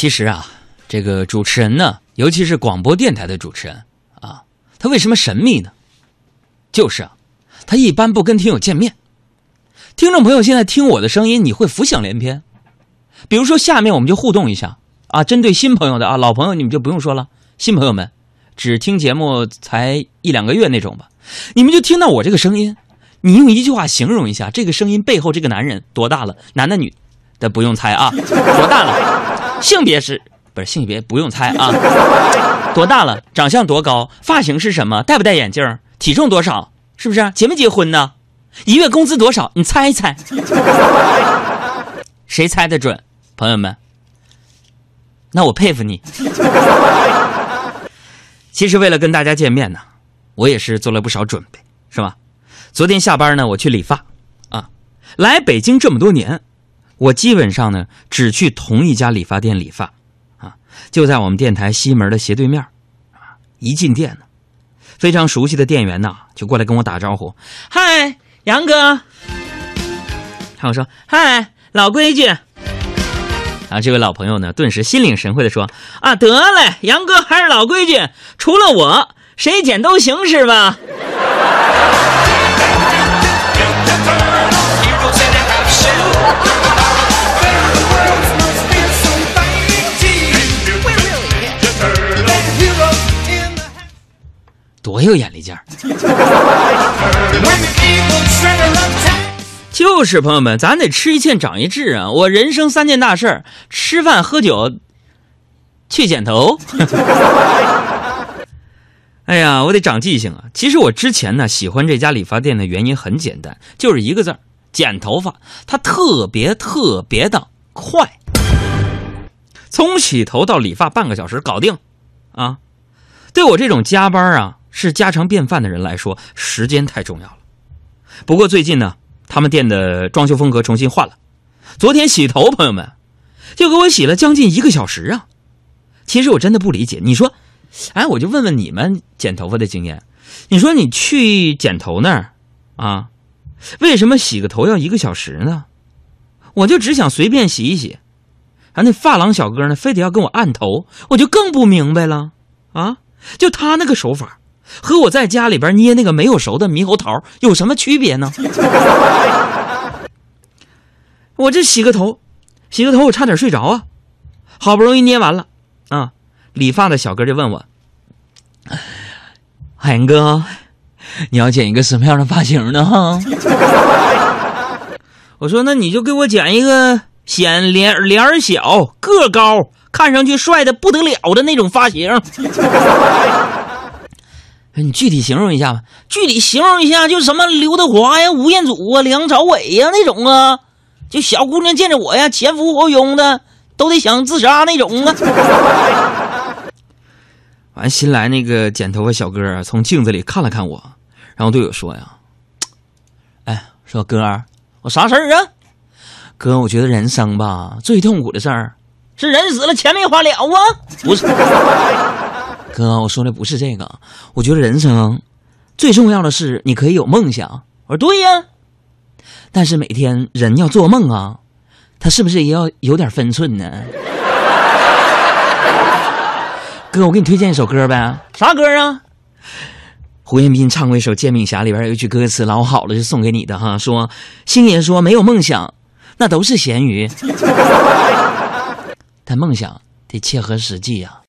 其实啊，这个主持人呢，尤其是广播电台的主持人啊，他为什么神秘呢？就是啊，他一般不跟听友见面。听众朋友现在听我的声音，你会浮想联翩。比如说，下面我们就互动一下啊，针对新朋友的啊，老朋友你们就不用说了。新朋友们，只听节目才一两个月那种吧，你们就听到我这个声音，你用一句话形容一下这个声音背后这个男人多大了？男的女的不用猜啊，多大了？性别是不是性别不用猜啊？多大了？长相多高？发型是什么？戴不戴眼镜？体重多少？是不是？结没结婚呢？一月工资多少？你猜一猜，谁猜的准？朋友们，那我佩服你。其实为了跟大家见面呢，我也是做了不少准备，是吧？昨天下班呢，我去理发，啊，来北京这么多年，我基本上呢只去同一家理发店理发，啊，就在我们电台西门的斜对面，啊，一进店呢，非常熟悉的店员呢就过来跟我打招呼，嗨，杨哥，还有说嗨，老规矩。啊，这位老朋友呢，顿时心领神会的说：“啊，得嘞，杨哥还是老规矩，除了我，谁剪都行，是吧？”多有眼力劲儿！就是朋友们，咱得吃一堑长一智啊！我人生三件大事吃饭、喝酒、去剪头。哎呀，我得长记性啊！其实我之前呢喜欢这家理发店的原因很简单，就是一个字剪头发。它特别特别的快，从洗头到理发半个小时搞定，啊！对我这种加班啊是家常便饭的人来说，时间太重要了。不过最近呢。他们店的装修风格重新换了，昨天洗头，朋友们就给我洗了将近一个小时啊！其实我真的不理解，你说，哎，我就问问你们剪头发的经验，你说你去剪头那儿啊，为什么洗个头要一个小时呢？我就只想随便洗一洗，啊，那发廊小哥呢，非得要跟我按头，我就更不明白了啊！就他那个手法。和我在家里边捏那个没有熟的猕猴桃有什么区别呢？我这洗个头，洗个头，我差点睡着啊！好不容易捏完了，啊，理发的小哥就问我：“海哥，你要剪一个什么样的发型呢？”哈，我说：“那你就给我剪一个显脸脸小、个高、看上去帅的不得了的那种发型。”你具体形容一下吧。具体形容一下，就是什么刘德华呀、吴彦祖啊、梁朝伟呀那种啊，就小姑娘见着我呀，前俯后拥的，都得想自杀那种啊。完，新来那个剪头发小哥啊，从镜子里看了看我，然后对我说呀：“哎，说哥，我啥事儿啊？哥，我觉得人生吧，最痛苦的事儿是人死了钱没花了啊，不是。”哥，我说的不是这个，我觉得人生最重要的是你可以有梦想。我说对呀，但是每天人要做梦啊，他是不是也要有点分寸呢？哥，我给你推荐一首歌呗，啥歌啊？胡彦斌唱过一首《煎饼侠》，里边有一句歌词老好了，就送给你的哈，说星爷说没有梦想，那都是咸鱼，但梦想得切合实际呀。